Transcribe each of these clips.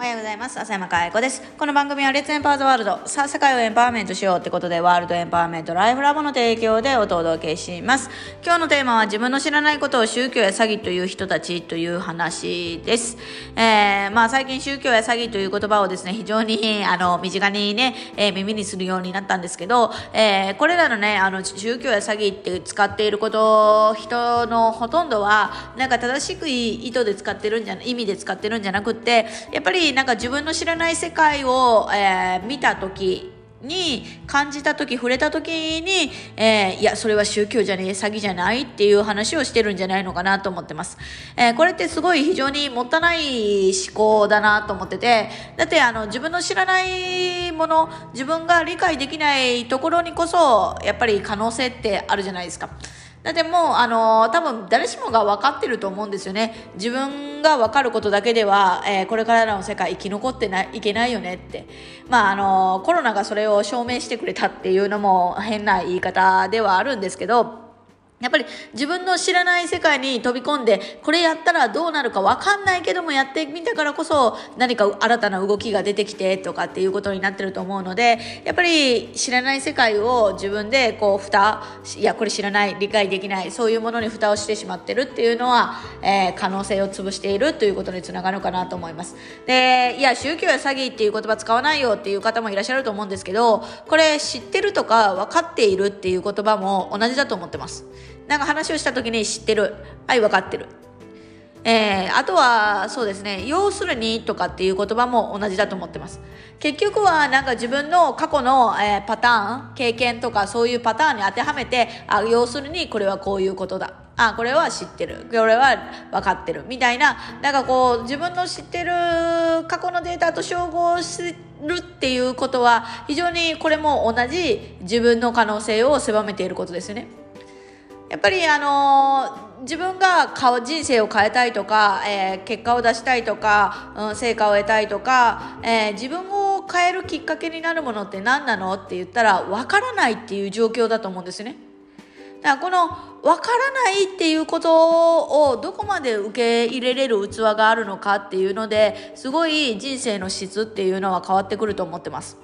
おはようございます。浅山かえ子です。この番組はレッツエンパワーズワールド。さあ、世界をエンパワーメントしようってことで、ワールドエンパワーメントライフラボの提供でお届けします。今日のテーマは自分の知らないことを宗教や詐欺という人たちという話です。えー、まあ最近宗教や詐欺という言葉をですね、非常にあの身近にね、えー、耳にするようになったんですけど、えー、これらのね、あの宗教や詐欺って使っていること、人のほとんどは、なんか正しく意図で使ってるんじゃ、意味で使ってるんじゃなくって、やっぱりなんか自分の知らない世界を、えー、見た時に感じた時触れた時に、えー、いやそれは宗教じゃねえ詐欺じゃないっていう話をしてるんじゃないのかなと思ってます、えー、これってすごい非常にもったない思考だなと思っててだってあの自分の知らないもの自分が理解できないところにこそやっぱり可能性ってあるじゃないですか。だってもう、あのー、多分誰しもが分かってると思うんですよね。自分が分かることだけでは、えー、これからの世界生き残ってないいけないよねって。まあ、あのー、コロナがそれを証明してくれたっていうのも変な言い方ではあるんですけど、やっぱり自分の知らない世界に飛び込んで、これやったらどうなるかわかんないけどもやってみたからこそ何か新たな動きが出てきてとかっていうことになってると思うので、やっぱり知らない世界を自分でこう蓋、いやこれ知らない、理解できない、そういうものに蓋をしてしまってるっていうのは、えー、可能性を潰しているということにつながるかなと思います。で、いや宗教や詐欺っていう言葉使わないよっていう方もいらっしゃると思うんですけど、これ知ってるとか分かっているっていう言葉も同じだと思ってます。なんか話をした時に知ってる。はい、分かってる。えー、あとは、そうですね、要するにとかっていう言葉も同じだと思ってます。結局はなんか自分の過去の、えー、パターン、経験とかそういうパターンに当てはめて、あ、要するにこれはこういうことだ。あ、これは知ってる。これは分かってる。みたいな、なんかこう、自分の知ってる過去のデータと照合するっていうことは、非常にこれも同じ自分の可能性を狭めていることですよね。やっぱりあのー、自分が人生を変えたいとか、えー、結果を出したいとか、うん、成果を得たいとか、えー、自分を変えるきっかけになるものって何なのって言ったら分からないっていう状況だと思うんですね。だからこの分からないっていうことをどこまで受け入れれる器があるのかっていうのですごい人生の質っていうのは変わってくると思ってます。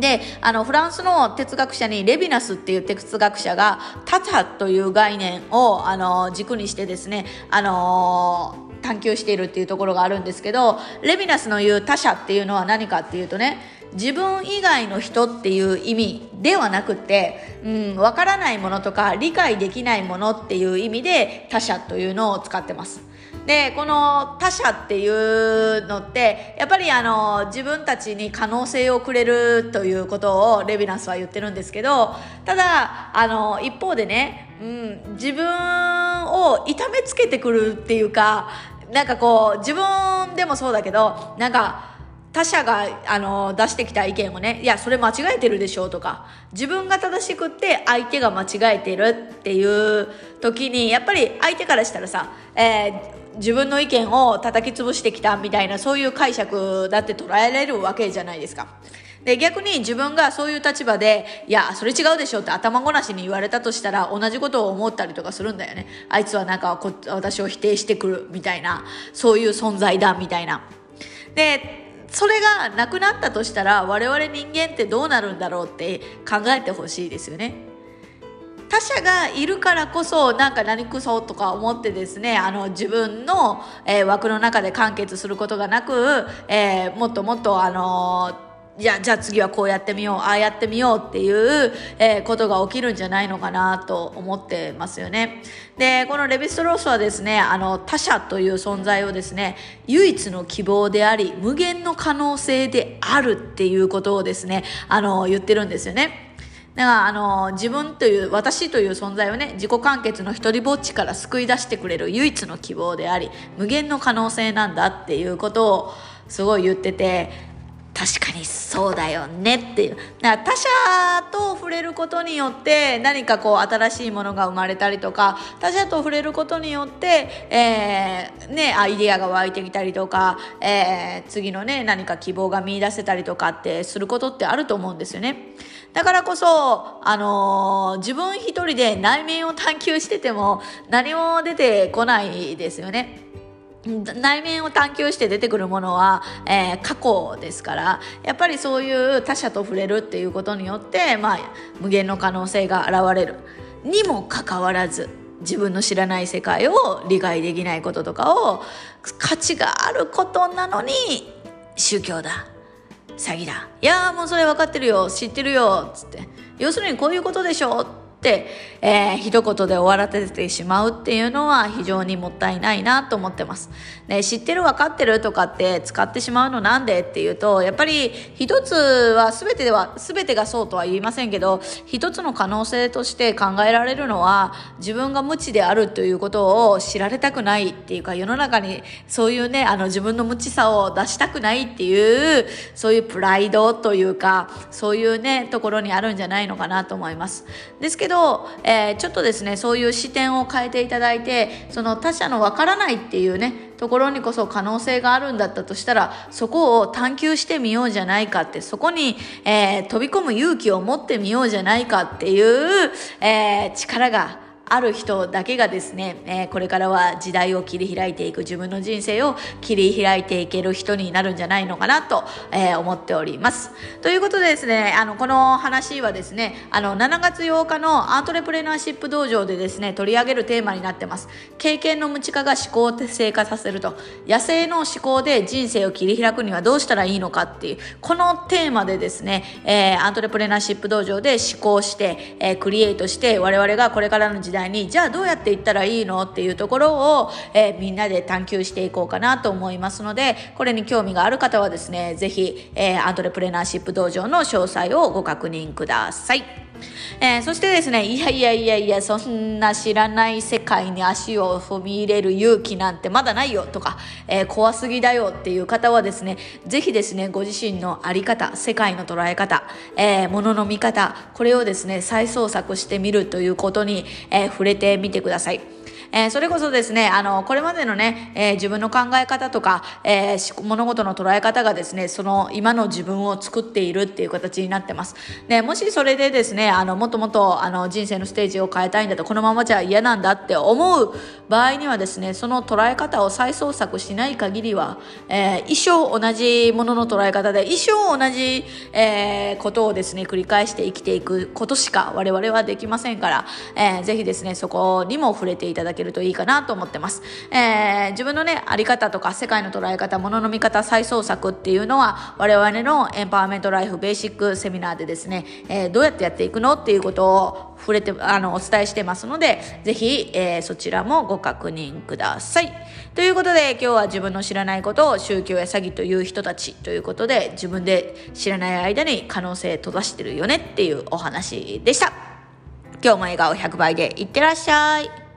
であのフランスの哲学者にレヴィナスっていう哲学者がタタという概念をあの軸にしてですねあの探求しているっていうところがあるんですけどレヴィナスの言う他者っていうのは何かっていうとね自分以外の人っていう意味ではなくて、うん、分からないものとか理解できないものっていう意味で他者というのを使ってます。でこの他者っていうのってやっぱりあの自分たちに可能性をくれるということをレヴィナスは言ってるんですけどただあの一方でね、うん、自分を痛めつけてくるっていうかなんかこう自分でもそうだけどなんか他者があの出してきた意見をねいやそれ間違えてるでしょとか自分が正しくって相手が間違えてるっていう時にやっぱり相手からしたらさ、えー、自分の意見を叩き潰してきたみたいなそういう解釈だって捉えられるわけじゃないですか。で逆に自分がそういう立場でいやそれ違うでしょって頭ごなしに言われたとしたら同じことを思ったりとかするんだよね。あいつはなんかこ私を否定してくるみたいなそういう存在だみたいな。でそれがなくなったとしたら我々人間ってどうなるんだろうって考えてほしいですよね。他者がいるからこそなんか何くそとか思ってですねあの自分の、えー、枠の中で完結することがなく、えー、もっともっとあのじゃじゃあ次はこうやってみようああやってみようっていう、えー、ことが起きるんじゃないのかなと思ってますよね。でこのレヴィストロースはですねあの他者という存在をですね唯一の希望であり無限の可能性であるっていうことをですねあの言ってるんですよね。だからあの自分という私という存在をね自己完結の一人ぼっちから救い出してくれる唯一の希望であり無限の可能性なんだっていうことをすごい言ってて確かにそうだよねっていうだから他者と触れることによって何かこう新しいものが生まれたりとか他者と触れることによって、えー、ね、アイデアが湧いてきたりとか、えー、次のね何か希望が見いだせたりとかってすることってあると思うんですよね。だからこそ、あのー、自分一人で内面を探求してても何も出てこないですよね。内面を探求して出てくるものは、えー、過去ですからやっぱりそういう他者と触れるっていうことによって、まあ、無限の可能性が現れるにもかかわらず自分の知らない世界を理解できないこととかを価値があることなのに宗教だ詐欺だ。いやもうそれ分かってるよ。知ってるよ。っつって。要するにこういうことでしょ、えー、一言で終わらせてしまうっていうのは非常にもったいないなと思ってます。ね、知ってる分かってるとかって使ってしまうのなんでっていうと、やっぱり一つは全てでは、全てがそうとは言いませんけど、一つの可能性として考えられるのは、自分が無知であるということを知られたくないっていうか、世の中にそういうね、あの自分の無知さを出したくないっていう、そういうプライドというか、そういうね、ところにあるんじゃないのかなと思います。ですけど、えー、ちょっとですねそういう視点を変えていただいてその他者のわからないっていうねところにこそ可能性があるんだったとしたらそこを探求してみようじゃないかってそこに、えー、飛び込む勇気を持ってみようじゃないかっていう、えー、力がある人だけがですね、えー、これからは時代を切り開いていく自分の人生を切り開いていける人になるんじゃないのかなと、えー、思っております。ということでですね、あの、この話はですね、あの、7月8日のアートレプレナーシップ道場でですね、取り上げるテーマになってます。経験の無知化が思考を活性化させると。野生の思考で人生を切り開くにはどうしたらいいのかっていう、このテーマでですね、えー、アートレプレナーシップ道場で思考して、えクリエイトして、我々がこれからの時代代にじゃあどうやっていったらいいのっていうところを、えー、みんなで探求していこうかなと思いますのでこれに興味がある方はですね是非、えー、アントレプレナーシップ道場の詳細をご確認ください。えー、そしてですね、いやいやいやいや、そんな知らない世界に足を踏み入れる勇気なんてまだないよとか、えー、怖すぎだよっていう方はですね、ぜひですね、ご自身の在り方、世界の捉え方、えー、物の見方、これをですね、再創作してみるということに、え触れてみてください。えー、それこそですね、あの、これまでのね、えー、自分の考え方とか、えー、物事の捉え方がですね、その今の自分を作っているっていう形になってます。で、もしそれでですね、あの、もっともっと、あの、人生のステージを変えたいんだと、このままじゃ嫌なんだって思う場合にはですね、その捉え方を再創作しない限りは、え一生同じものの捉え方で、一生同じ、えことをですね、繰り返して生きていくことしか我々はできませんから、えー、ぜひですね、そこにも触れていただきけるといいかなと思ってます。えー、自分のね、あり方とか世界の捉え方、ものの見方再創作っていうのは我々のエンパワーメントライフベーシックセミナーでですね、えー、どうやってやっていくのっていうことを触れて、あの、お伝えしてますので、ぜひ、えー、そちらもご確認ください。ということで、今日は自分の知らないことを宗教や詐欺という人たちということで、自分で知らない間に可能性閉ざしてるよねっていうお話でした。今日も笑顔100倍でいってらっしゃい。